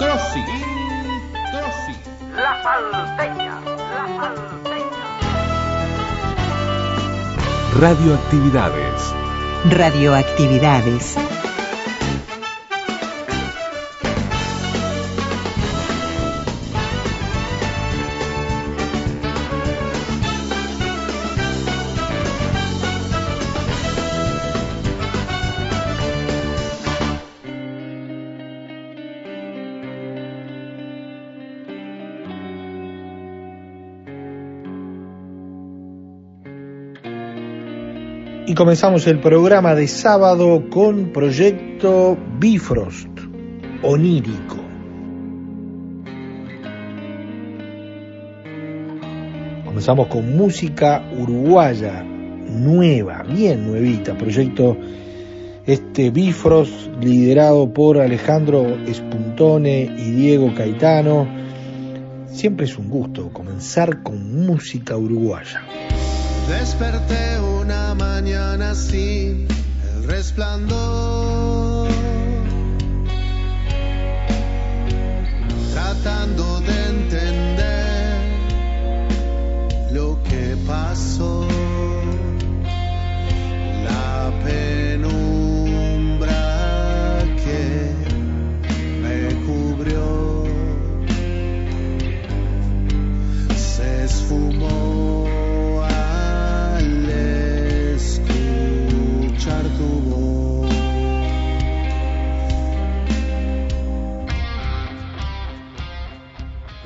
Introsi. La salteña, la salteña. Radioactividades. Radioactividades. Comenzamos el programa de sábado con proyecto Bifrost, onírico. Comenzamos con música uruguaya, nueva, bien nuevita, proyecto este Bifrost liderado por Alejandro Espuntone y Diego Caetano. Siempre es un gusto comenzar con música uruguaya. Desperté una mañana sin el resplandor, tratando de entender lo que pasó.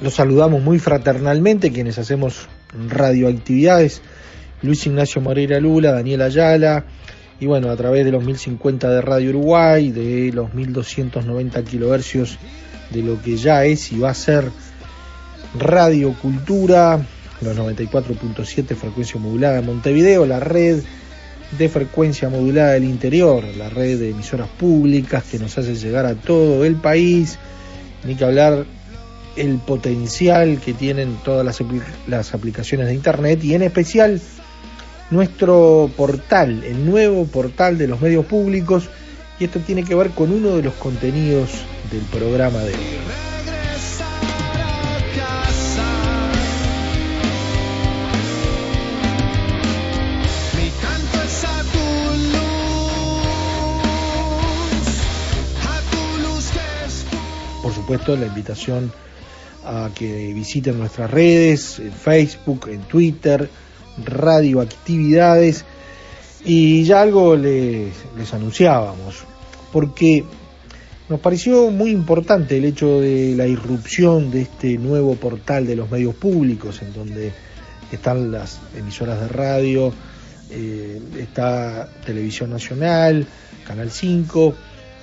Los saludamos muy fraternalmente quienes hacemos radioactividades. Luis Ignacio Moreira Lula, Daniel Ayala, y bueno, a través de los 1050 de Radio Uruguay, de los 1290 kilohercios de lo que ya es y va a ser Radio Cultura, los 94.7 frecuencia modulada de Montevideo, la red de frecuencia modulada del interior, la red de emisoras públicas que nos hace llegar a todo el país, ni que hablar el potencial que tienen todas las, apli- las aplicaciones de internet y en especial nuestro portal, el nuevo portal de los medios públicos y esto tiene que ver con uno de los contenidos del programa de hoy. Por supuesto, la invitación a que visiten nuestras redes, en Facebook, en Twitter, radioactividades. Y ya algo les, les anunciábamos, porque nos pareció muy importante el hecho de la irrupción de este nuevo portal de los medios públicos, en donde están las emisoras de radio, eh, está Televisión Nacional, Canal 5,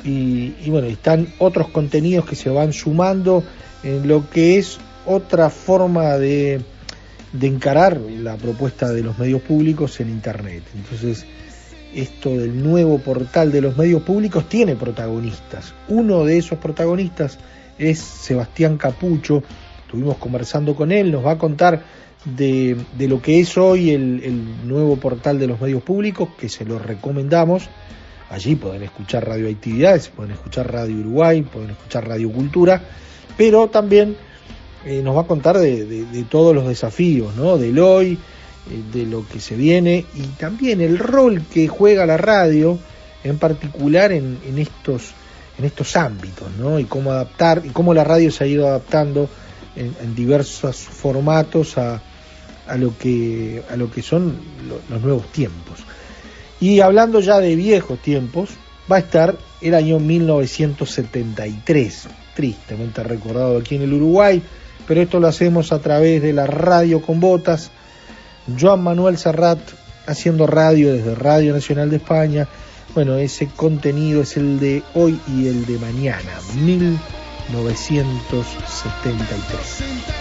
y, y bueno, están otros contenidos que se van sumando en lo que es otra forma de, de encarar la propuesta de los medios públicos en Internet. Entonces, esto del nuevo portal de los medios públicos tiene protagonistas. Uno de esos protagonistas es Sebastián Capucho. Estuvimos conversando con él, nos va a contar de, de lo que es hoy el, el nuevo portal de los medios públicos, que se lo recomendamos. Allí pueden escuchar radioactividades, pueden escuchar Radio Uruguay, pueden escuchar Radio Cultura, pero también eh, nos va a contar de, todos los desafíos, ¿no? Del hoy, eh, de lo que se viene y también el rol que juega la radio, en particular en, estos en estos ámbitos, ¿no? Y cómo adaptar y cómo la radio se ha ido adaptando en, diversos formatos a, a lo que a lo que son lo- los nuevos tiempos. Y hablando ya de viejos tiempos, va a estar el año 1973, tristemente recordado aquí en el Uruguay, pero esto lo hacemos a través de la radio con botas. Joan Manuel Serrat haciendo radio desde Radio Nacional de España Bueno, ese contenido es el de hoy y el de mañana, 1973.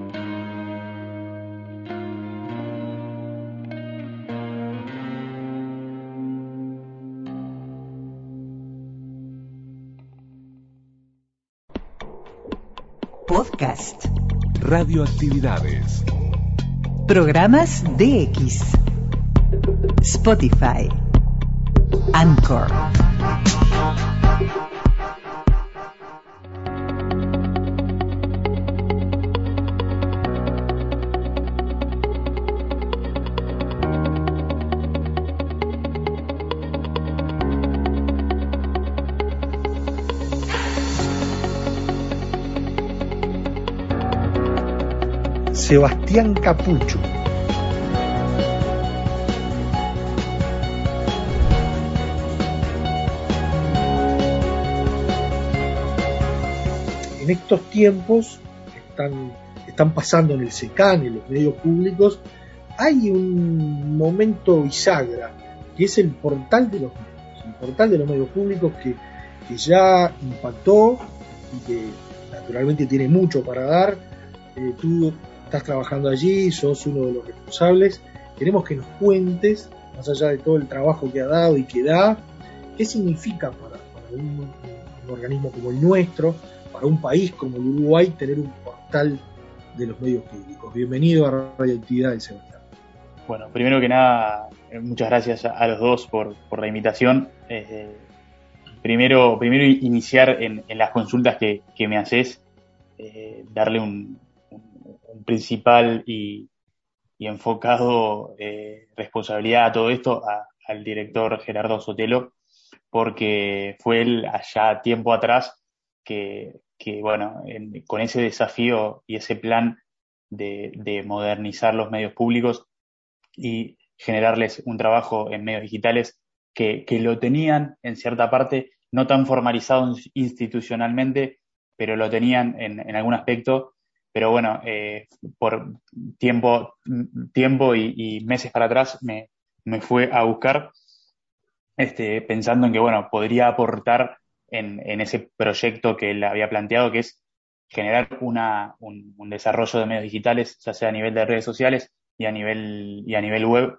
Podcast. Radioactividades. Programas DX. Spotify. Anchor. Sebastián Capucho. En estos tiempos que están, están pasando en el SECAN, en los medios públicos, hay un momento bisagra, que es el portal de los medios, el portal de los medios públicos que, que ya impactó y que naturalmente tiene mucho para dar. Eh, estás trabajando allí, sos uno de los responsables. Queremos que nos cuentes, más allá de todo el trabajo que ha dado y que da, qué significa para, un, organismo como el nuestro, para un país como el Uruguay, tener un portal de los medios públicos. Bienvenido a Radioactividad, Sebastián. Bueno, primero que nada, eh, muchas gracias a, los dos por, la invitación. Eh, primero, primero iniciar en, las consultas que, me haces, eh, darle un principal y, enfocado eh, responsabilidad a todo esto a- al director Gerardo Sotelo, porque fue él allá tiempo atrás que, bueno, en- con ese desafío y ese plan de, de modernizar los medios públicos y generarles un trabajo en medios digitales que, lo tenían en cierta parte, no tan formalizado institucionalmente, pero lo tenían en, en algún aspecto. Pero bueno, eh, por tiempo, tiempo y, meses para atrás me, me fue a buscar este, pensando en que bueno, podría aportar en, en ese proyecto que él había planteado, que es generar una, un, un desarrollo de medios digitales, ya sea a nivel de redes sociales y a nivel, y a nivel web,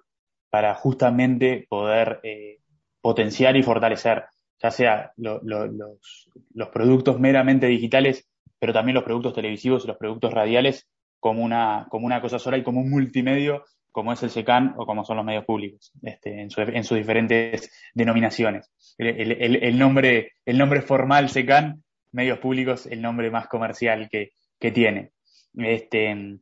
para justamente poder eh, potenciar y fortalecer, ya sea lo- lo- los, los productos meramente digitales, pero también los productos televisivos y los productos radiales como una, como una cosa sola y como un multimedio, como es el SECAN o como son los medios públicos, este, en, su- en sus diferentes denominaciones. El, nombre, el nombre formal SECAN, medios públicos, el nombre más comercial que, que tiene. Este,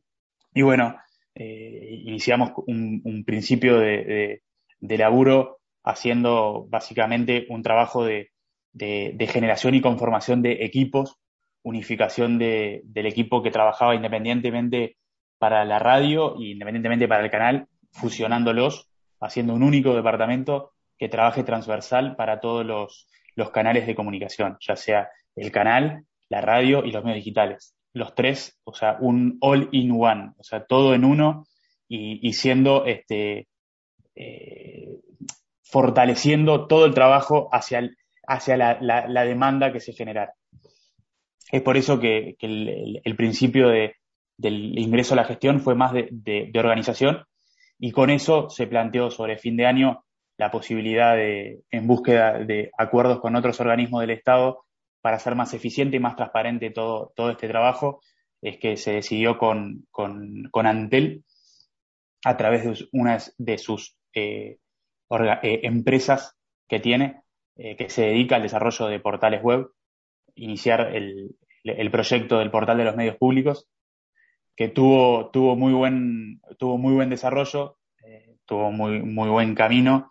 y bueno, eh, iniciamos un, principio de, de, laburo haciendo básicamente un trabajo de, de generación y conformación de equipos, unificación de, del equipo que trabajaba independientemente para la radio y independientemente para el canal, fusionándolos, haciendo un único departamento que trabaje transversal para todos los, los canales de comunicación, ya sea el canal, la radio y los medios digitales. Los tres, o sea, un all in one, o sea, todo en uno y, y siendo este, eh, fortaleciendo todo el trabajo hacia, el- hacia la, la- la demanda que se genera. Es por eso que, el, principio de- del ingreso a la gestión fue más de organización. Y con eso se planteó sobre fin de año la posibilidad de, en búsqueda de acuerdos con otros organismos del Estado para hacer más eficiente y más transparente todo, todo este trabajo, es que se decidió con, con, con Antel, a través de una de sus eh, eh, empresas que tiene, eh, que se dedica al desarrollo de portales web, iniciar el, el proyecto del portal de los medios públicos, que tuvo, tuvo, muy, buen, tuvo muy buen desarrollo, eh, tuvo muy, muy buen camino,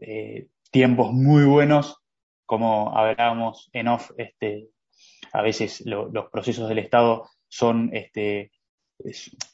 eh, tiempos muy buenos, como hablábamos en off, este, a veces lo, los procesos del Estado son este,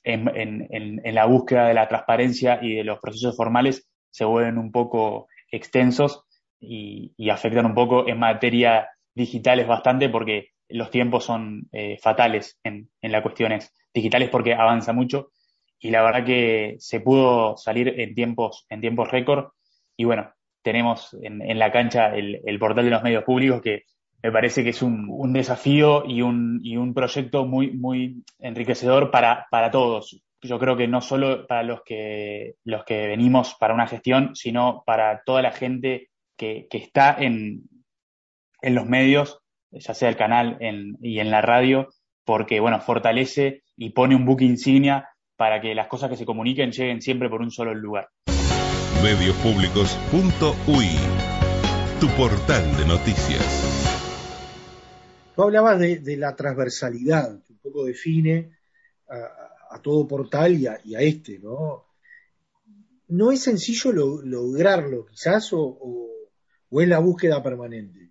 en, en, en, la búsqueda de la transparencia y de los procesos formales se vuelven un poco extensos y, y afectan un poco en materia digitales bastante porque los tiempos son eh, fatales en, en las cuestiones digitales porque avanza mucho. Y la verdad que se pudo salir en tiempos en tiempos récord. Y bueno tenemos en, en la cancha el, el, portal de los medios públicos que me parece que es un, un desafío y un, y un proyecto muy muy enriquecedor para, para todos. Yo creo que no solo para los que los que venimos para una gestión sino para toda la gente que, que está en, en los medios ya sea el canal en, y en la radio, porque bueno, fortalece y pone un buque insignia para que las cosas que se comuniquen lleguen siempre por un solo lugar. Mediospublicos.ui Tu portal de noticias. Tú hablabas de, de la transversalidad, que un poco define a, a todo portal y a, y a, este, ¿no? ¿No es sencillo lo, lograrlo quizás o, o, o es la búsqueda permanente?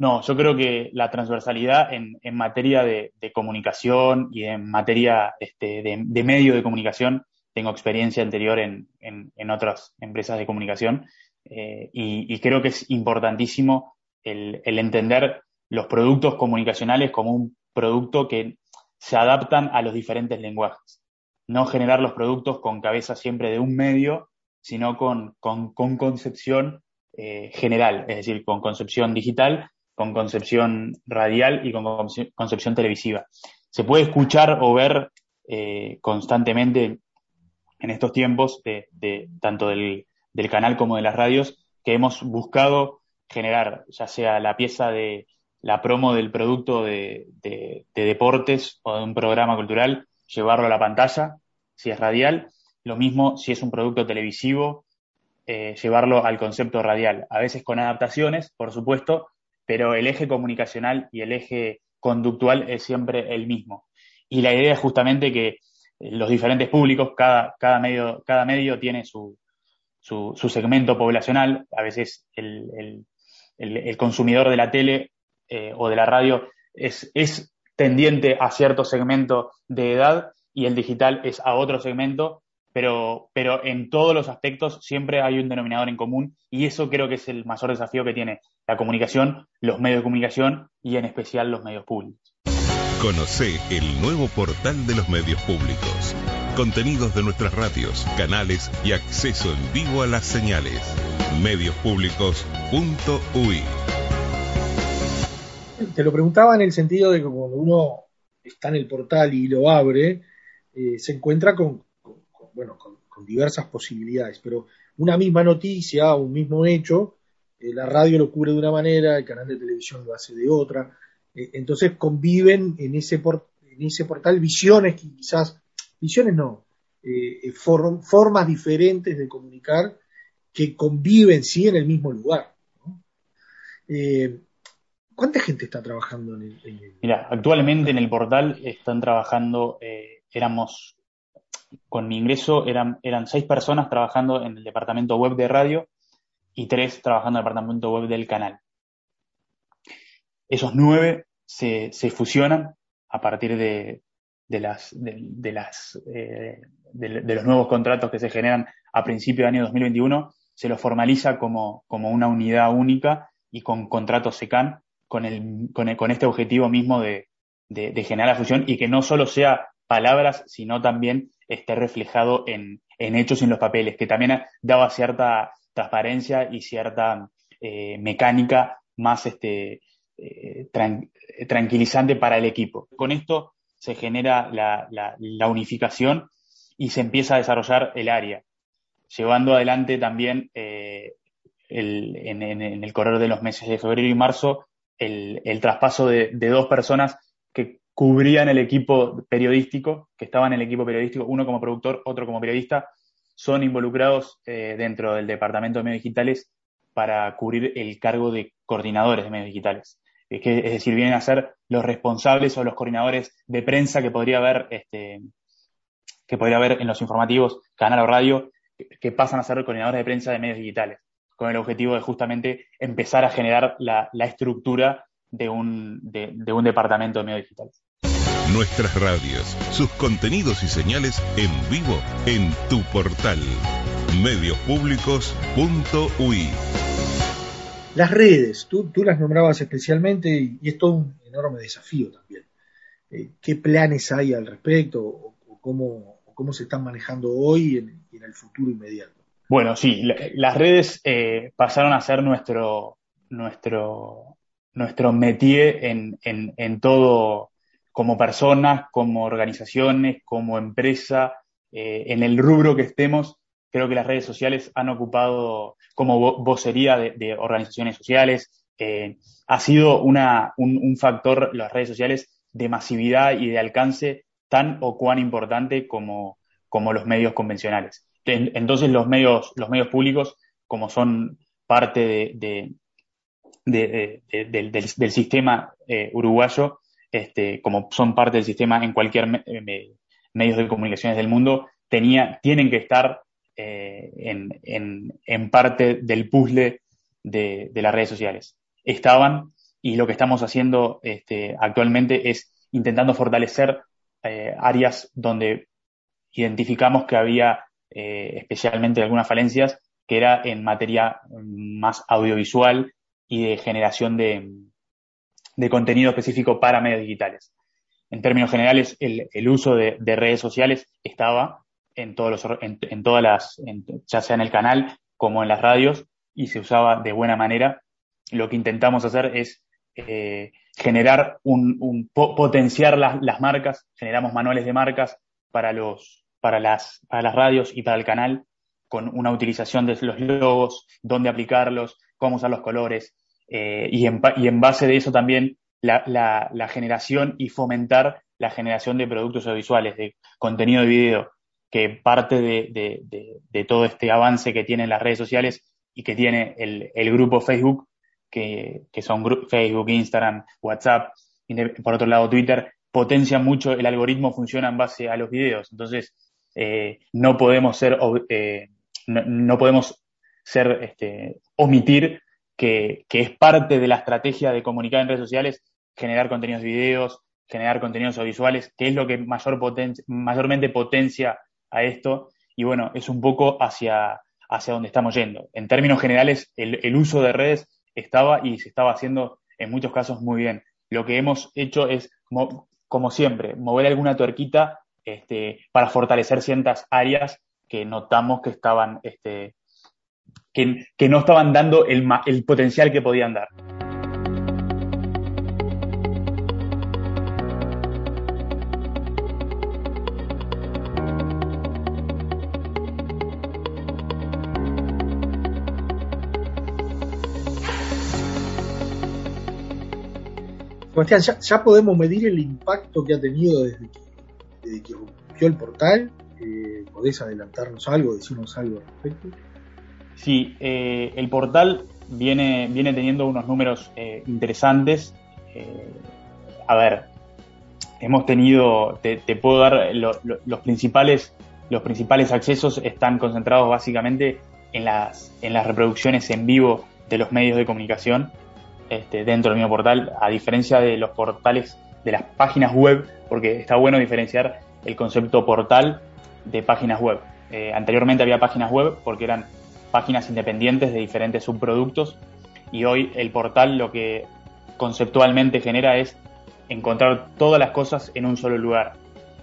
No, yo creo que la transversalidad en, materia de, comunicación y en materia este, de, de, medio de comunicación, tengo experiencia anterior en, otras empresas de comunicación eh, y, creo que es importantísimo el, el, entender los productos comunicacionales como un producto que se adaptan a los diferentes lenguajes. No generar los productos con cabeza siempre de un medio, sino con, con, con concepción eh, general, es decir, con concepción digital con concepción radial y con concepción televisiva. Se puede escuchar o ver eh, constantemente en estos tiempos, de, de tanto del, del, canal como de las radios, que hemos buscado generar, ya sea la pieza de la promo del producto de, de, de deportes o de un programa cultural, llevarlo a la pantalla, si es radial, lo mismo si es un producto televisivo, eh, llevarlo al concepto radial, a veces con adaptaciones, por supuesto, pero el eje comunicacional y el eje conductual es siempre el mismo. Y la idea es justamente que los diferentes públicos, cada, cada, medio, cada medio tiene su, su, segmento poblacional, a veces el, el, el, el consumidor de la tele eh, o de la radio es, es tendiente a cierto segmento de edad y el digital es a otro segmento, pero, pero en todos los aspectos siempre hay un denominador en común y eso creo que es el mayor desafío que tiene la comunicación, los medios de comunicación y en especial los medios públicos. Conoce el nuevo portal de los medios públicos. Contenidos de nuestras radios, canales y acceso en vivo a las señales. Mediospublicos.ui Te lo preguntaba en el sentido de que cuando uno está en el portal y lo abre, eh, se encuentra con bueno, con, diversas posibilidades, pero una misma noticia, un mismo hecho, eh, la radio lo cubre de una manera, el canal de televisión lo hace de otra, eh, entonces conviven en ese, por, en ese portal visiones que quizás, visiones no, eh, for, formas diferentes de comunicar que conviven sí en el mismo lugar. Eh, ¿Cuánta gente está trabajando en el, Mira, actualmente en el portal están trabajando, eh, éramos, con mi ingreso eran, eran seis personas trabajando en el departamento web de radio y tres trabajando en el departamento web del canal. Esos nueve se, se fusionan a partir de, de las, de, las, eh, de, los nuevos contratos que se generan a principio del año 2021, se los formaliza como, como una unidad única y con contratos SECAN con, el, con, el, con este objetivo mismo de, de, generar la fusión y que no solo sea palabras, sino también esté reflejado en, en hechos y en los papeles, que también daba cierta transparencia y cierta eh, mecánica más este, eh, tran tranquilizante para el equipo. Con esto se genera la, la, unificación y se empieza a desarrollar el área, llevando adelante también eh, en, en, el correr de los meses de febrero y marzo el, el traspaso de, de, dos personas que cubrían el equipo periodístico, que estaban en el equipo periodístico, uno como productor, otro como periodista, son involucrados eh, dentro del Departamento de Medios Digitales para cubrir el cargo de coordinadores de medios digitales. Es, decir, vienen a ser los responsables o los coordinadores de prensa que podría haber, este, que podría haber en los informativos, canal o radio, que, pasan a ser coordinadores de prensa de medios digitales, con el objetivo de justamente empezar a generar la estructura de un, de, de un departamento de medios digitales. Nuestras radios, sus contenidos y señales en vivo en tu portal mediospublicos.ui. Las redes, tú, tú, las nombrabas especialmente y, y, es todo un enorme desafío también. Eh, ¿Qué planes hay al respecto o, o, cómo, o, cómo, se están manejando hoy y en, en, el futuro inmediato? Bueno, sí, la, las redes eh, pasaron a ser nuestro, nuestro, nuestro métier en, en, en, todo, como personas, como organizaciones, como empresa, eh, en el rubro que estemos, creo que las redes sociales han ocupado como vo vocería de, organizaciones sociales. Eh, ha sido una, un, factor, las redes sociales, de masividad y de alcance tan o cuán importante como, como los medios convencionales. Entonces los medios, los medios públicos, como son parte de, de, del, sistema eh, uruguayo, este, como son parte del sistema en cualquier me, me, medios de comunicaciones del mundo, tenía, tienen que estar eh, en, en, en, parte del puzzle de, de, las redes sociales. Estaban y lo que estamos haciendo este, actualmente es intentando fortalecer eh, áreas donde identificamos que había eh, especialmente algunas falencias, que era en materia más audiovisual y de generación de, de contenido específico para medios digitales. En términos generales, el, uso de, de, redes sociales estaba en todos los, en, todas las, ya sea en el canal como en las radios, y se usaba de buena manera. Lo que intentamos hacer es eh, generar un, un po potenciar las, las, marcas, generamos manuales de marcas para los, para las, para las radios y para el canal, con una utilización de los logos, dónde aplicarlos, cómo usar los colores, eh, y, en, base de eso también la, generación y fomentar la generación de productos audiovisuales, de contenido de video, que parte de, todo este avance que tienen las redes sociales y que tiene el, grupo Facebook, que, son Facebook, Instagram, WhatsApp, por otro lado Twitter, potencia mucho, el algoritmo funciona en base a los videos. Entonces, eh, no podemos ser, eh, no, no, podemos ser, este, omitir que, es parte de la estrategia de comunicar en redes sociales, generar contenidos de videos, generar contenidos audiovisuales, que es lo que mayor poten mayormente potencia a esto. Y bueno, es un poco hacia, hacia donde estamos yendo. En términos generales, el, uso de redes estaba y se estaba haciendo en muchos casos muy bien. Lo que hemos hecho es, como, como siempre, mover alguna tuerquita este, para fortalecer ciertas áreas que notamos que estaban, este, que, no estaban dando el, el potencial que podían dar. Sebastián, ya, podemos medir el impacto que ha tenido desde que, desde el portal. Eh, ¿Podés adelantarnos algo, decirnos algo al respecto? Sí, eh, el portal viene, viene teniendo unos números eh, interesantes. Eh, a ver, hemos tenido, te, te puedo dar lo, lo, los principales, los principales accesos están concentrados básicamente en las, en las reproducciones en vivo de los medios de comunicación este, dentro del mismo portal, a diferencia de los portales de las páginas web, porque está bueno diferenciar el concepto portal de páginas web. Eh, anteriormente había páginas web porque eran páginas independientes de diferentes subproductos y hoy el portal lo que conceptualmente genera es encontrar todas las cosas en un solo lugar.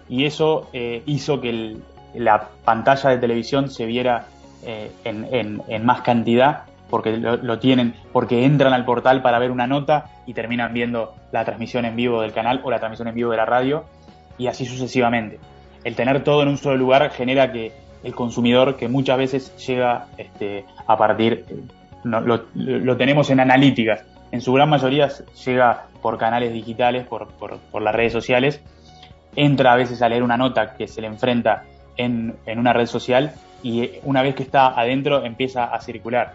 Y eso eh, hizo que la pantalla de televisión se viera eh, en más cantidad porque lo, lo, tienen, porque entran al portal para ver una nota y terminan viendo la transmisión en vivo del canal o la transmisión en vivo de la radio y así sucesivamente. El tener todo en un solo lugar genera que el consumidor, que muchas veces llega este, a partir, lo, tenemos en analíticas, en su gran mayoría llega por canales digitales, por, por, las redes sociales, entra a veces a leer una nota que se le enfrenta en, en una red social y una vez que está adentro empieza a circular.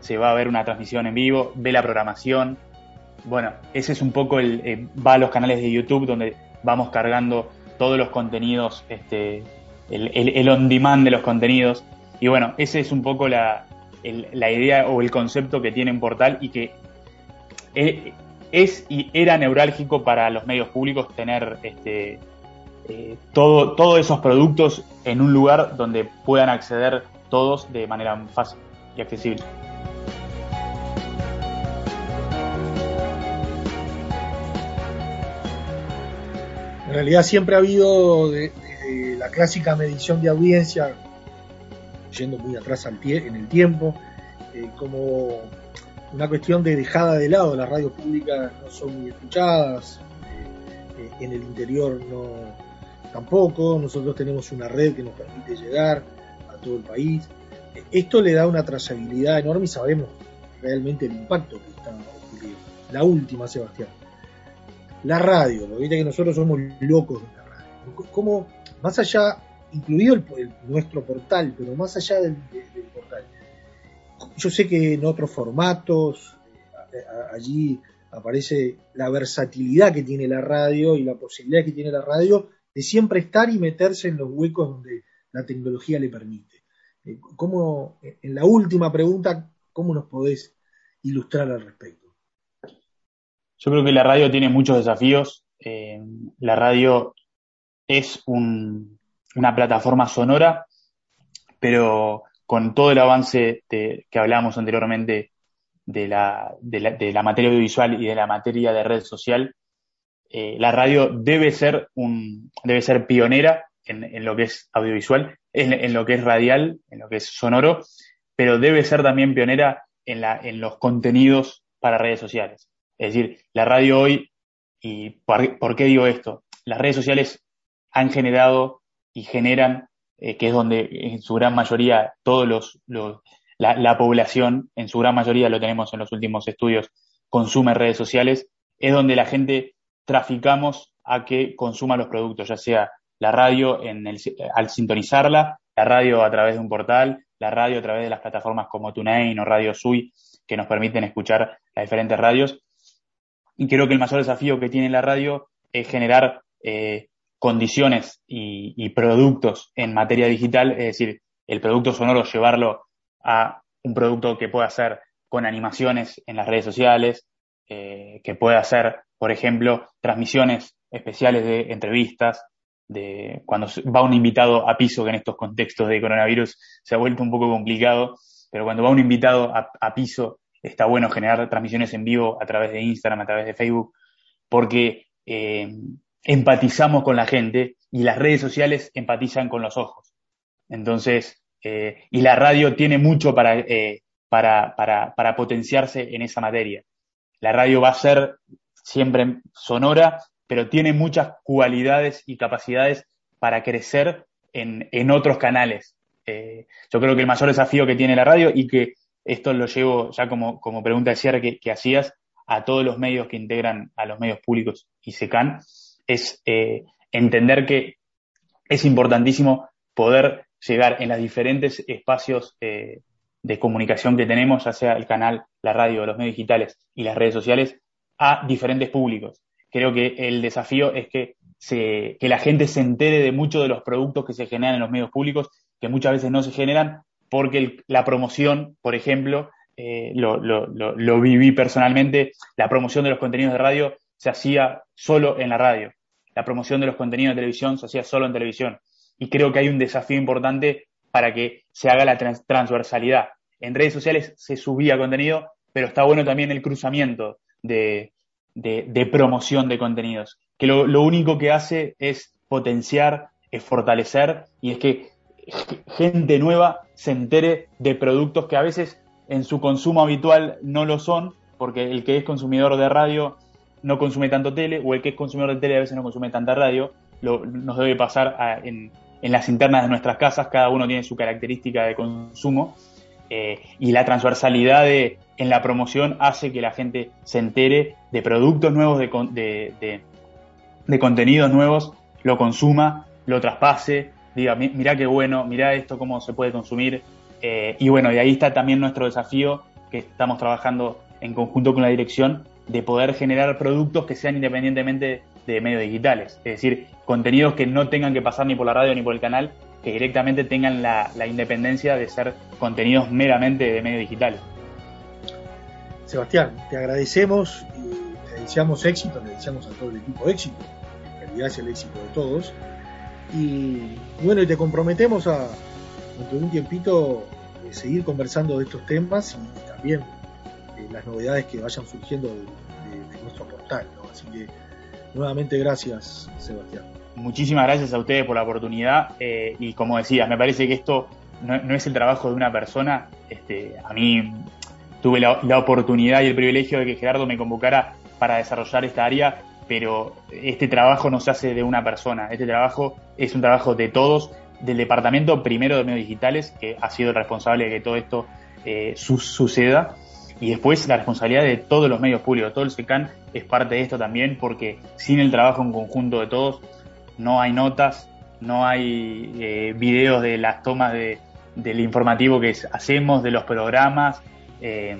Se va a ver una transmisión en vivo, ve la programación. Bueno, ese es un poco el. eh, va a los canales de YouTube donde vamos cargando todos los contenidos, este, el, el- on demand de los contenidos. Y bueno, ese es un poco la, el- la idea o el concepto que tiene un portal y que eh, es y era neurálgico para los medios públicos tener este, eh, todo, todos esos productos en un lugar donde puedan acceder todos de manera fácil y accesible. En realidad siempre ha habido de- la clásica medición de audiencia, yendo muy atrás al tie- en el tiempo, eh, como una cuestión de dejada de lado. Las radios públicas no son muy escuchadas, eh, eh, en el interior no tampoco. Nosotros tenemos una red que nos permite llegar a todo el país. Esto le da una trazabilidad enorme y sabemos realmente el impacto que está ocurriendo. La última, Sebastián la radio, ¿no? viste que nosotros somos locos. ¿Cómo, más allá, incluido nuestro portal, pero más allá del, de- del portal, yo sé que en otros formatos, eh, allí aparece la versatilidad que tiene la radio y la posibilidad que tiene la radio de siempre estar y meterse en los huecos donde la tecnología le permite. Eh, ¿Cómo, en la última pregunta, cómo nos podés ilustrar al respecto? Yo creo que la radio tiene muchos desafíos. Eh, la radio es un- una plataforma sonora, pero con todo el avance que hablábamos anteriormente de la, de, la, materia audiovisual y de la materia de red social, eh, la radio debe ser, un, debe ser pionera en, en lo que es audiovisual, en, lo que es radial, en lo que es sonoro, pero debe ser también pionera en, la, en los contenidos para redes sociales. Es decir, la radio hoy, ¿y por qué digo esto? Las redes sociales han generado y generan, eh, que es donde en su gran mayoría todos los, la, población, en su gran mayoría lo tenemos en los últimos estudios, consume redes sociales, es donde la gente traficamos a que consuma los productos, ya sea la radio en el, al sintonizarla, la radio a través de un portal, la radio a través de las plataformas como TuneIn o Radio Sui, que nos permiten escuchar las diferentes radios. Y creo que el mayor desafío que tiene la radio es generar eh, condiciones y, productos en materia digital, es decir, el producto sonoro, llevarlo a un producto que pueda ser con animaciones en las redes sociales, eh, que pueda hacer, por ejemplo, transmisiones especiales de entrevistas, de cuando va un invitado a piso, que en estos contextos de coronavirus se ha vuelto un poco complicado, pero cuando va un invitado a, a piso, está bueno generar transmisiones en vivo a través de Instagram, a través de Facebook, porque eh, empatizamos con la gente y las redes sociales empatizan con los ojos. Entonces, eh, y la radio tiene mucho para, eh, para, para, para, potenciarse en esa materia. La radio va a ser siempre sonora, pero tiene muchas cualidades y capacidades para crecer en, en otros canales. Eh, yo creo que el mayor desafío que tiene la radio y que esto lo llevo ya como, como pregunta de cierre que, que hacías a todos los medios que integran a los medios públicos y SECAN, es eh, entender que es importantísimo poder llegar en los diferentes espacios eh, de comunicación que tenemos, ya sea el canal, la radio, los medios digitales y las redes sociales, a diferentes públicos. Creo que el desafío es que, se, que la gente se entere de muchos de los productos que se generan en los medios públicos, que muchas veces no se generan porque la promoción, por ejemplo, eh, lo, lo, lo, viví personalmente, la promoción de los contenidos de radio se hacía solo en la radio, la promoción de los contenidos de televisión se hacía solo en televisión. Y creo que hay un desafío importante para que se haga la trans transversalidad. En redes sociales se subía contenido, pero está bueno también el cruzamiento de, de, promoción de contenidos, que lo único que hace es potenciar, es fortalecer y es que gente nueva se entere de productos que a veces en su consumo habitual no lo son, porque el que es consumidor de radio no consume tanto tele, o el que es consumidor de tele a veces no consume tanta radio, lo, nos debe pasar en, las internas de nuestras casas, cada uno tiene su característica de consumo, eh, y la transversalidad de, en la promoción hace que la gente se entere de productos nuevos, de, de, de, contenidos nuevos, lo consuma, lo traspase, diga, mira qué bueno, mira esto, cómo se puede consumir. Eh, y bueno, y ahí está también nuestro desafío que estamos trabajando en conjunto con la dirección de poder generar productos que sean independientemente de medios digitales. Es decir, contenidos que no tengan que pasar ni por la radio ni por el canal, que directamente tengan la, independencia de ser contenidos meramente de medios digitales. Sebastián, te agradecemos y te deseamos éxito, le deseamos a todo el equipo éxito, en realidad es el éxito de todos. Y bueno, y te comprometemos a, de un tiempito, eh, seguir conversando de estos temas y también las novedades que vayan surgiendo de, nuestro portal. Así que nuevamente gracias, Sebastián. Muchísimas gracias a ustedes por la oportunidad eh, y como decías, me parece que esto no, no, es el trabajo de una persona. Este, a mí tuve la, oportunidad y el privilegio de que Gerardo me convocara para desarrollar esta área, pero este trabajo no se hace de una persona, este trabajo es un trabajo de todos, del departamento primero de medios digitales, que ha sido el responsable de que todo esto eh, suceda, y después la responsabilidad de todos los medios públicos, todo el SECAN es parte de esto también, porque sin el trabajo en conjunto de todos no hay notas, no hay eh, videos de las tomas de, del informativo que hacemos, de los programas, eh,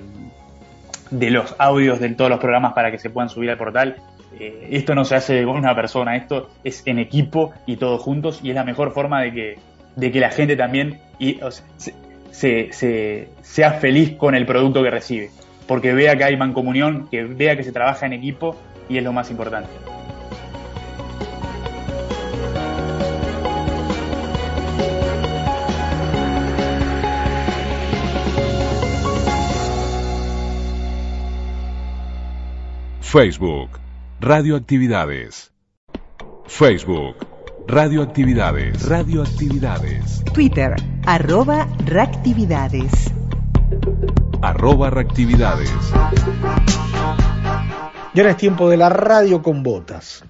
de los audios de todos los programas para que se puedan subir al portal. Eh, esto no se hace con una persona, esto es en equipo y todos juntos y es la mejor forma de que, de que la gente también y, sea feliz con el producto que recibe, porque vea que hay mancomunión, que vea que se trabaja en equipo y es lo más importante. Facebook, Radioactividades. Facebook, Radioactividades. Radioactividades. Twitter, arroba reactividades. Arroba reactividades. Y ahora es tiempo de la radio con botas.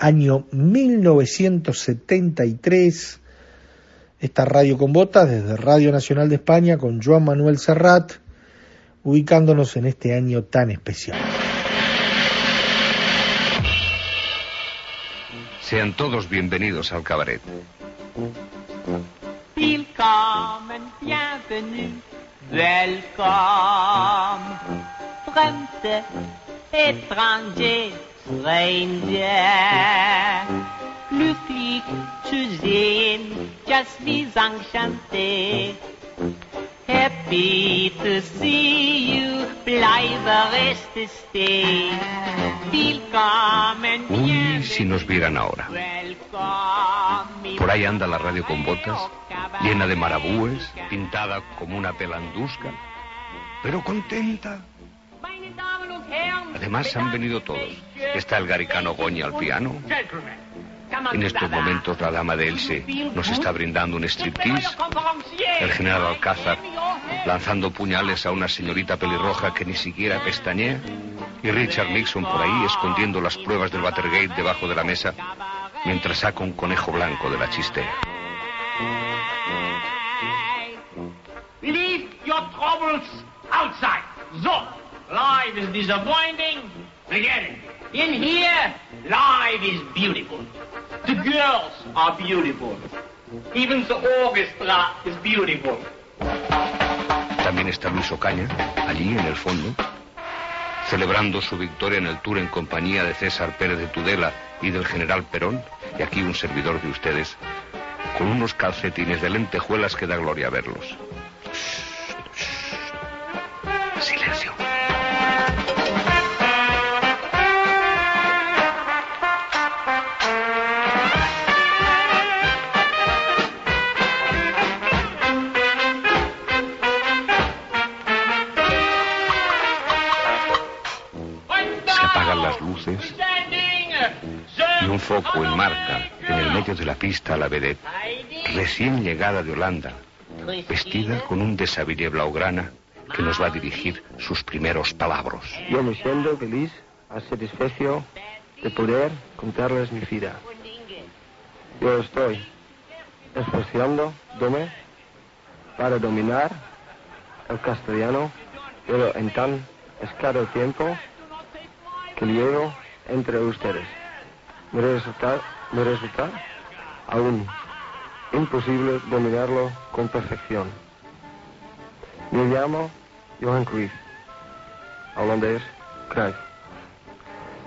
Año 1973. Esta radio con botas desde Radio Nacional de España con Joan Manuel Serrat, ubicándonos en este año tan especial. Sean todos bienvenidos al cabaret. Welcome. Fremde, étranger, stranger. Glücklich zu just wie enchanté. Happy to see you, bleibe reste stay. Uy, si nos vieran ahora. Por ahí anda la radio con botas, llena de marabúes, pintada como una pelandusca, pero contenta. Además han venido todos. Está el garicano Goña al piano, en estos momentos la dama de Elche nos está brindando un striptease. El general Alcázar lanzando puñales a una señorita pelirroja que ni siquiera pestañea. Y Richard Nixon por ahí escondiendo las pruebas del Watergate debajo de la mesa mientras saca un conejo blanco de la chistera. Leave your troubles outside. So, life is disappointing. In here, life is beautiful. The girls are beautiful. Even the orchestra is beautiful. También está Luis Ocaña, allí en el fondo, celebrando su victoria en el Tour en compañía de César Pérez de Tudela y del general Perón, y aquí un servidor de ustedes, con unos calcetines de lentejuelas que da gloria verlos. Foco en marca en el medio de la pista a la vedette, recién llegada de Holanda, vestida con un desabillé blaugrana que nos va a dirigir sus primeros palabras. Yo me siento feliz, satisfecho de poder contarles mi vida. Yo estoy esforzándome para dominar el castellano pero en tan escaso tiempo que llevo entre ustedes, me resulta, me resulta aún imposible dominarlo con perfección. Me llamo Johan Cruyff, holandés Cruyff.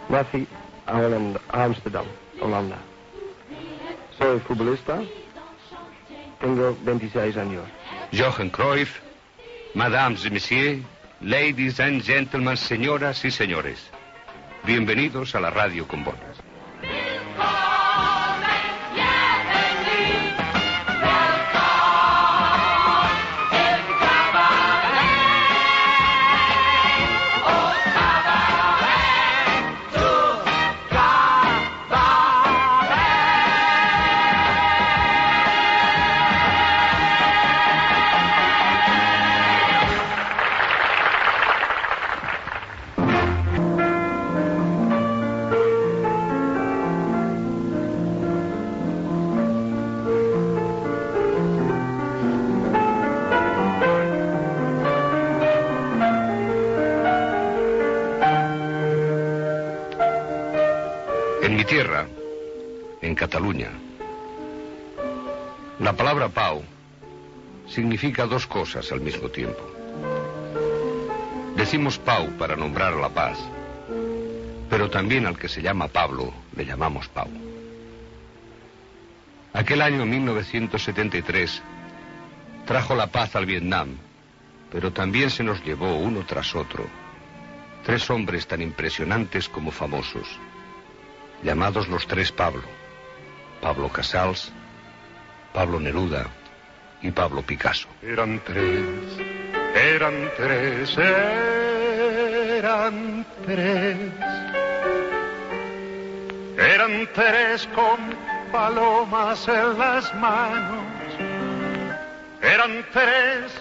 Nací en Amsterdam, Holanda. Soy futbolista, tengo 26 años. Johan Cruyff, Mesdames et Messieurs, Ladies and Gentlemen, señoras y señores. Bienvenidos a la radio con botas. Dos cosas al mismo tiempo. Decimos Pau para nombrar la paz, pero también al que se llama Pablo le llamamos Pau. Aquel año 1973 trajo la paz al Vietnam, pero también se nos llevó uno tras otro tres hombres tan impresionantes como famosos llamados los tres Pablo, Pablo Casals, Pablo Neruda y Pablo Picasso. Eran tres, eran tres, eran tres. Eran tres con palomas en las manos. Eran tres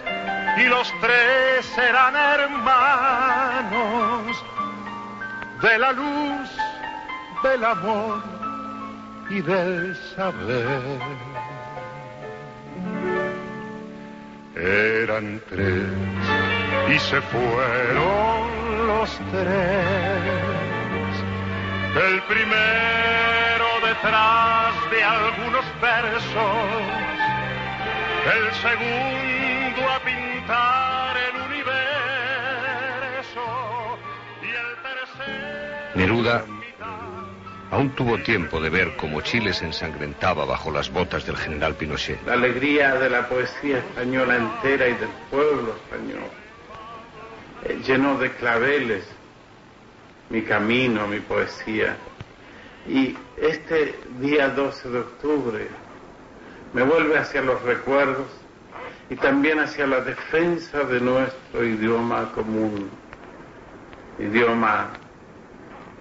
y los tres eran hermanos de la luz del amor y del saber. Eran tres y se fueron los tres. El primero detrás de algunos versos, el segundo a pintar el universo y el tercero... Neruda aún tuvo tiempo de ver cómo Chile se ensangrentaba bajo las botas del general Pinochet. La alegría de la poesía española entera y del pueblo español eh, llenó de claveles mi camino, mi poesía. Y este día 12 de octubre me vuelve hacia los recuerdos y también hacia la defensa de nuestro idioma común, idioma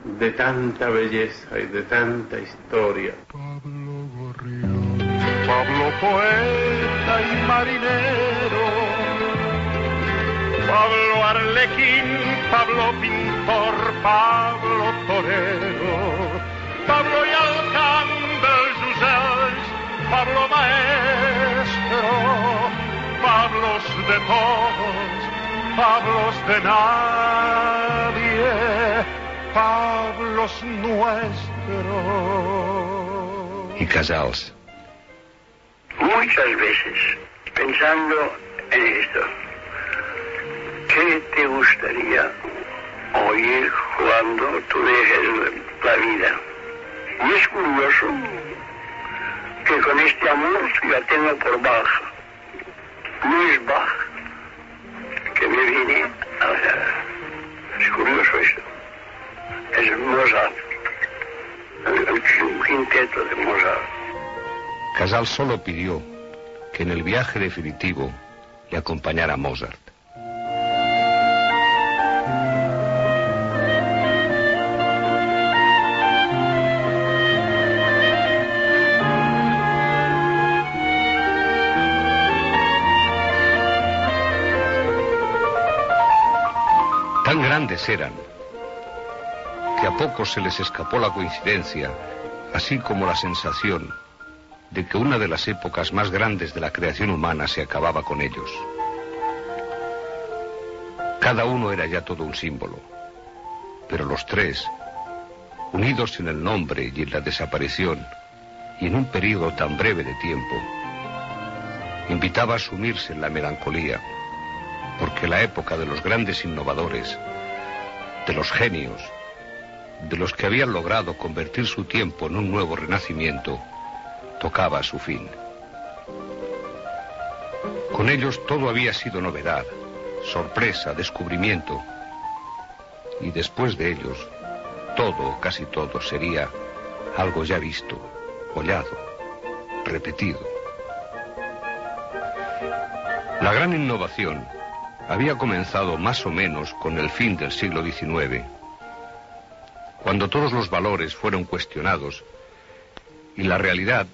de tanta belleza y de tanta historia. Pablo Gorrión, Pablo poeta y marinero, Pablo Arlequín, Pablo pintor, Pablo torero, Pablo y Alcántara Jusels, Pablo maestro, Pablos de todos, Pablos de nadie. Pablos nuestros. Y Casals. Muchas veces, pensando en esto, ¿qué te gustaría oír cuando tú dejes la vida? Y es curioso que con este amor ya tengo por baja. No es baja que me viene a la... Es curioso esto es Mozart. Casal solo pidió que en el viaje definitivo le acompañara Mozart. Tan grandes eran a pocos se les escapó la coincidencia, así como la sensación de que una de las épocas más grandes de la creación humana se acababa con ellos. Cada uno era ya todo un símbolo, pero los tres, unidos en el nombre y en la desaparición, y en un periodo tan breve de tiempo, invitaba a sumirse en la melancolía, porque la época de los grandes innovadores, de los genios, de los que habían logrado convertir su tiempo en un nuevo renacimiento, tocaba su fin. Con ellos todo había sido novedad, sorpresa, descubrimiento, y después de ellos, todo, casi todo, sería algo ya visto, hollado, repetido. La gran innovación había comenzado más o menos con el fin del siglo XIX, cuando todos los valores fueron cuestionados y la realidad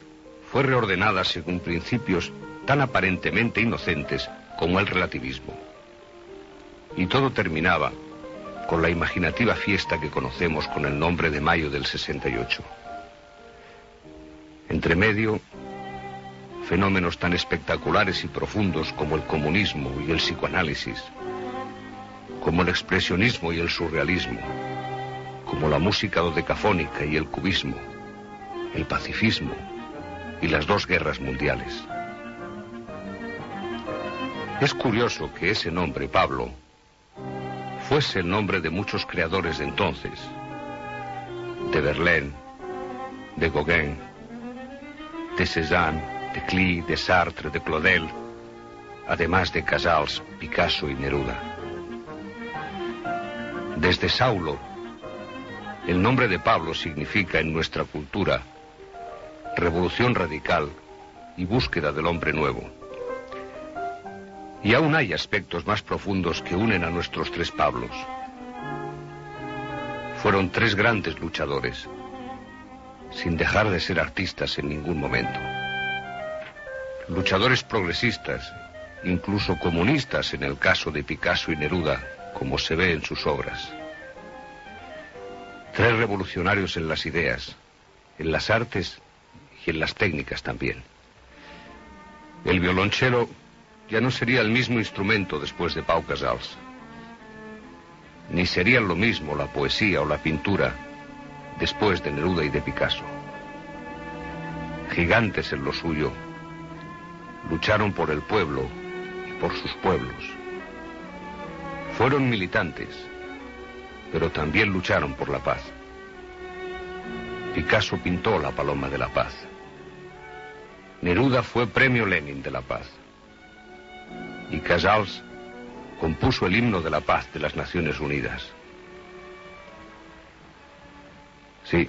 fue reordenada según principios tan aparentemente inocentes como el relativismo. Y todo terminaba con la imaginativa fiesta que conocemos con el nombre de Mayo del 68. Entre medio, fenómenos tan espectaculares y profundos como el comunismo y el psicoanálisis, como el expresionismo y el surrealismo, como la música dodecafónica y el cubismo, el pacifismo y las dos guerras mundiales. Es curioso que ese nombre, Pablo, fuese el nombre de muchos creadores de entonces, de Verlaine, de Gauguin, de Cézanne, de Klee, de Sartre, de Claudel, además de Casals, Picasso y Neruda. Desde Saulo, el nombre de Pablo significa en nuestra cultura revolución radical y búsqueda del hombre nuevo. Y aún hay aspectos más profundos que unen a nuestros tres Pablos. Fueron tres grandes luchadores, sin dejar de ser artistas en ningún momento luchadores progresistas, incluso comunistas en el caso de Picasso y Neruda, como se ve en sus obras. Tres revolucionarios en las ideas, en las artes y en las técnicas también. El violonchelo ya no sería el mismo instrumento después de Pau Casals. Ni serían lo mismo la poesía o la pintura después de Neruda y de Picasso. Gigantes en lo suyo, lucharon por el pueblo y por sus pueblos. Fueron militantes, pero también lucharon por la paz. Picasso pintó la paloma de la paz. Neruda fue premio Lenin de la paz. Y Casals compuso el himno de la paz de las Naciones Unidas. Sí,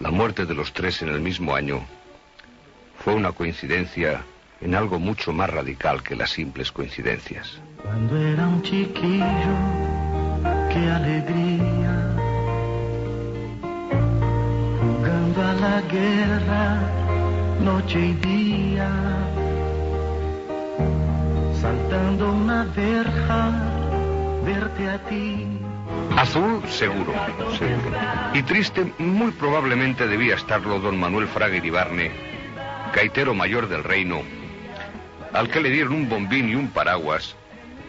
la muerte de los tres en el mismo año fue una coincidencia en algo mucho más radical que las simples coincidencias. Cuando era un chiquillo, qué alegría, jugando a la guerra, noche y día, saltando una verja, verte a ti. Azul, seguro, seguro. Y triste, muy probablemente debía estarlo don Manuel Fraga Iribarne, gaitero mayor del reino, al que le dieron un bombín y un paraguas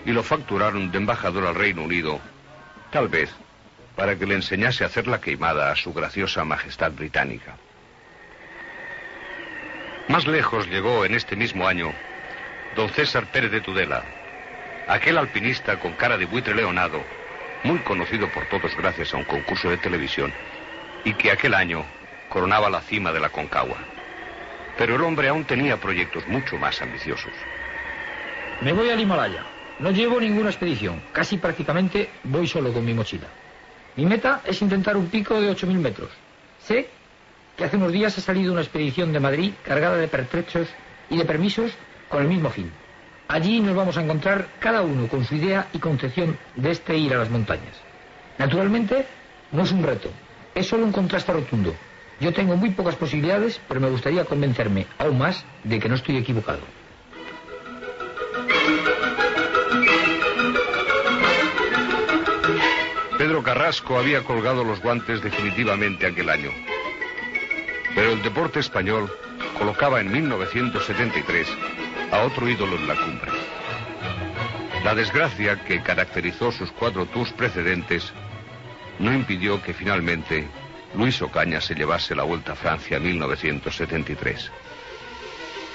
y lo facturaron de embajador al Reino Unido, tal vez para que le enseñase a hacer la queimada a su graciosa majestad británica. Más lejos llegó en este mismo año don César Pérez de Tudela, aquel alpinista con cara de buitre leonado, muy conocido por todos gracias a un concurso de televisión, y que aquel año coronaba la cima de la Concagua. Pero el hombre aún tenía proyectos mucho más ambiciosos. Me voy al Himalaya. No llevo ninguna expedición. Casi prácticamente voy solo con mi mochila. Mi meta es intentar un pico de 8.000 metros. Sé que hace unos días ha salido una expedición de Madrid cargada de pertrechos y de permisos con el mismo fin. Allí nos vamos a encontrar cada uno con su idea y concepción de este ir a las montañas. Naturalmente, no es un reto, es solo un contraste rotundo. Yo tengo muy pocas posibilidades, pero me gustaría convencerme aún más de que no estoy equivocado. Pedro Carrasco había colgado los guantes definitivamente aquel año. Pero el deporte español colocaba en 1973 a otro ídolo en la cumbre. La desgracia que caracterizó sus cuatro tours precedentes no impidió que finalmente Luis Ocaña se llevase la Vuelta a Francia 1973.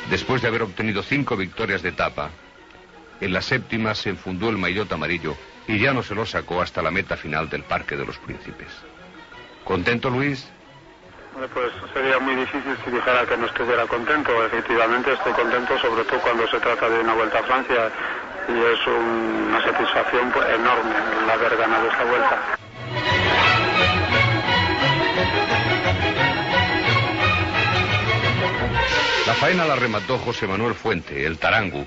Después de haber obtenido cinco victorias de etapa, en la séptima se enfundó el maillot amarillo y ya no se lo sacó hasta la meta final del Parque de los Príncipes. ¿Contento, Luis? Pues sería muy difícil si dijera que no estuviera contento. Efectivamente estoy contento, sobre todo cuando se trata de una vuelta a Francia y es una satisfacción pues, enorme el haber ganado esta vuelta. La faena la remató José Manuel Fuente, el Tarangu,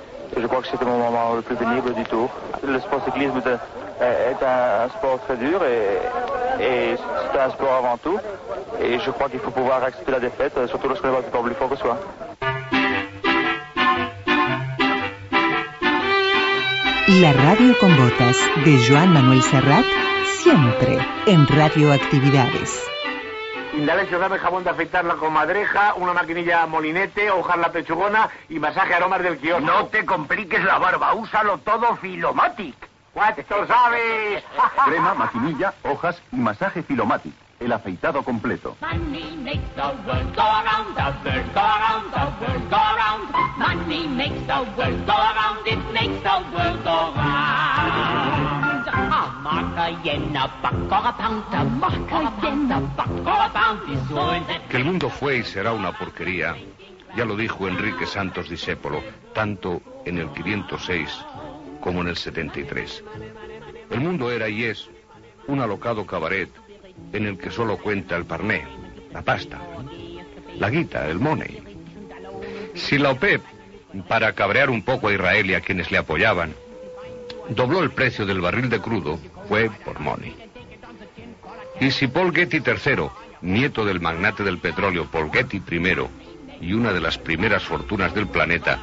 je crois que c'était mon moment le plus pénible du tour. Le sport cyclisme est, un- sport très dur et, c'est un sport avant tout et je crois qu'il faut pouvoir accepter la défaite, surtout lorsqu'on est pas plus fort que soi. La radio con botas de Joan Manuel Serrat, siempre en Radioactividades. Indalecio, dame jabón de afeitar la comadreja, una maquinilla molinete, hojar la pechugona y masaje aromas del kiosco. No te compliques la barba, úsalo todo Filomatic. ¡Esto sabes! Crema, maquinilla, hojas y masaje Filomatic. El afeitado completo. Money makes the world go around, the world go around, the world go around. Money makes the world go around, it makes the world go round. Que el mundo fue y será una porquería, ya lo dijo Enrique Santos Discépolo, tanto en el 506 como en el 73. El mundo era y es un alocado cabaret en el que solo cuenta el parné, la pasta, la guita, el money. Si la OPEP, para cabrear un poco a Israel y a quienes le apoyaban, dobló el precio del barril de crudo, fue por money. Y si Paul Getty III, nieto del magnate del petróleo Paul Getty I y una de las primeras fortunas del planeta,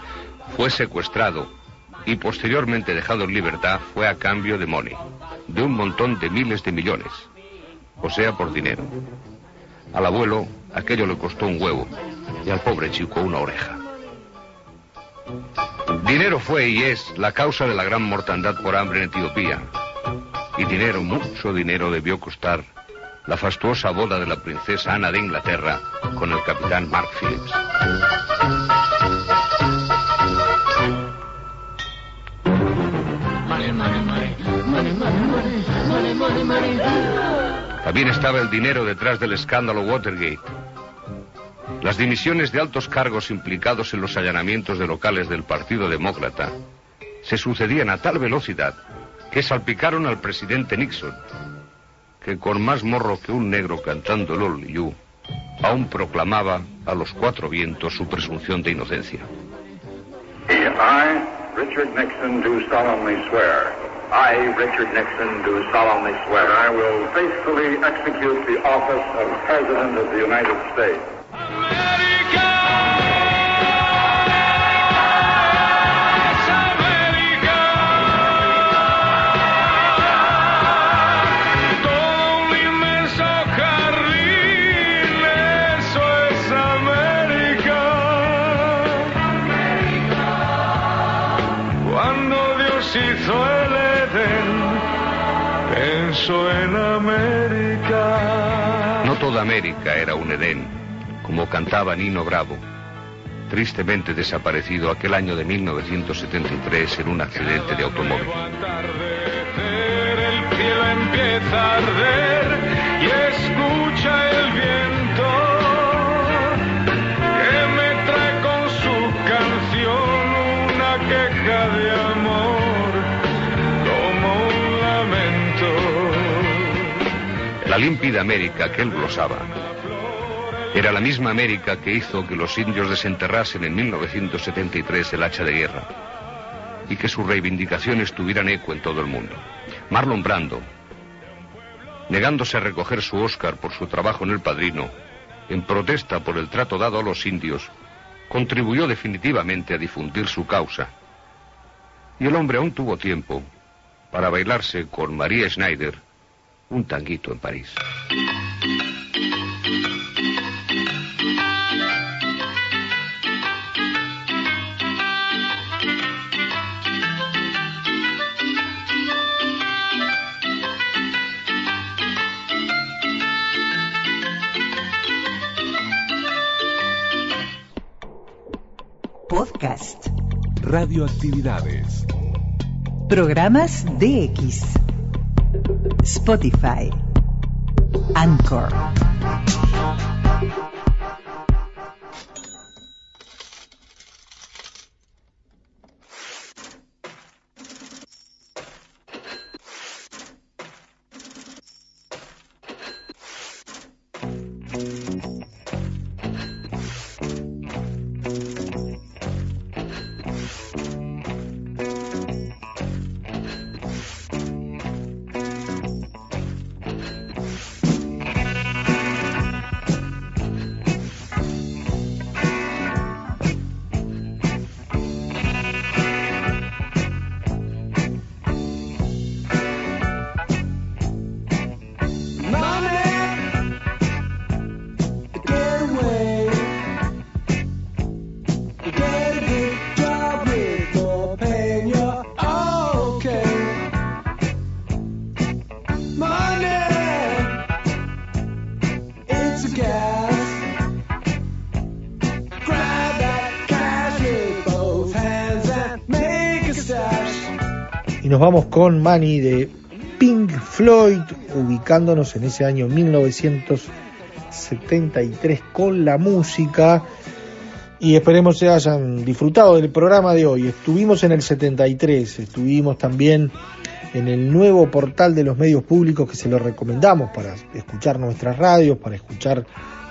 fue secuestrado y posteriormente dejado en libertad, fue a cambio de money, de un montón de miles de millones, o sea, por dinero. Al abuelo aquello le costó un huevo y al pobre chico una oreja. Dinero fue y es la causa de la gran mortandad por hambre en Etiopía. Y dinero, mucho dinero debió costar la fastuosa boda de la princesa Ana de Inglaterra con el capitán Mark Phillips. También estaba el dinero detrás del escándalo Watergate. Las dimisiones de altos cargos implicados en los allanamientos de locales del Partido Demócrata se sucedían a tal velocidad que salpicaron al presidente Nixon, que con más morro que un negro cantando el All You, aún proclamaba a los cuatro vientos su presunción de inocencia. I, Richard Nixon, do solemnly swear. I, Richard Nixon, do solemnly swear. I will faithfully execute the office of President of the United States. América. No toda América era un Edén, como cantaba Nino Bravo, tristemente desaparecido aquel año de 1973 en un accidente de automóvil. La límpida América que él glosaba era la misma América que hizo que los indios desenterrasen en 1973 el hacha de guerra. y que sus reivindicaciones tuvieran eco en todo el mundo. Marlon Brando, negándose a recoger su Oscar por su trabajo en El Padrino, en protesta por el trato dado a los indios, contribuyó definitivamente a difundir su causa. Y el hombre aún tuvo tiempo para bailarse con María Schneider un tanguito en París. Podcast. Radioactividades. Programas DX. Spotify. Anchor. Y nos vamos con Manny de Pink Floyd, ubicándonos en ese año 1973 con la música. Y esperemos que hayan disfrutado del programa de hoy. Estuvimos en el 73, estuvimos también en el nuevo portal de los medios públicos que se lo recomendamos para escuchar nuestras radios, para escuchar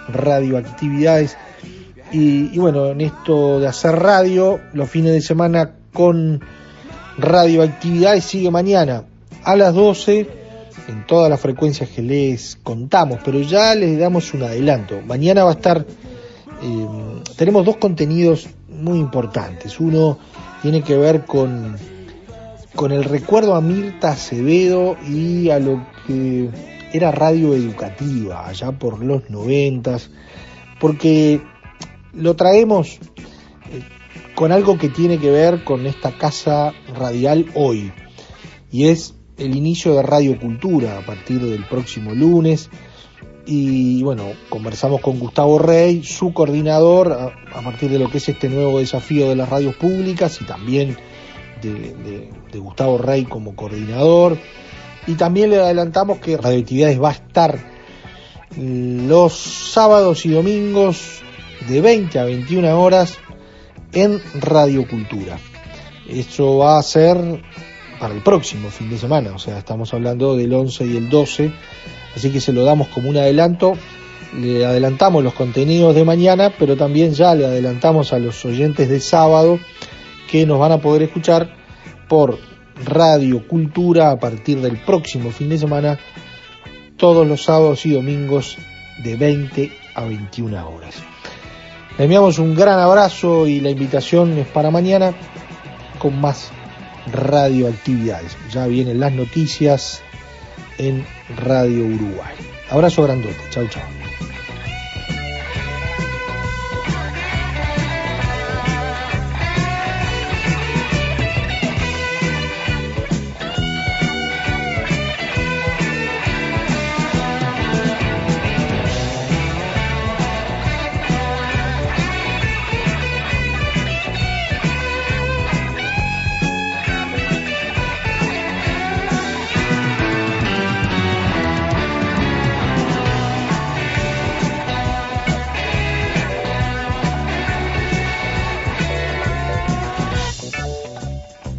radioactividades. Y bueno, en esto de hacer radio, los fines de semana con radioactividades sigue mañana a las 12 en todas las frecuencias que les contamos, pero ya les damos un adelanto. Mañana va a estar, eh, tenemos dos contenidos muy importantes. Uno tiene que ver con, con el recuerdo a Mirta Acevedo y a lo que era radio educativa allá por los noventas, porque lo traemos eh, con algo que tiene que ver con esta casa radial hoy, y es el inicio de Radio Cultura a partir del próximo lunes. Y bueno, conversamos con Gustavo Rey, su coordinador, a, partir de lo que es este nuevo desafío de las radios públicas y también de, de, Gustavo Rey como coordinador. Y también le adelantamos que Radioactividades va a estar los sábados y domingos de 20 a 21 horas en Radio Cultura. Eso va a ser para el próximo fin de semana, o sea, estamos hablando del 11 y el 12, así que se lo damos como un adelanto. Le adelantamos los contenidos de mañana, pero también ya le adelantamos a los oyentes de sábado que nos van a poder escuchar por Radio Cultura a partir del próximo fin de semana, todos los sábados y domingos de 20 a 21 horas. Le enviamos un gran abrazo y la invitación es para mañana con más radioactividades. Ya vienen las noticias en Radio Uruguay. Abrazo grandote. Chau, chau.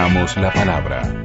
Celebramos la palabra.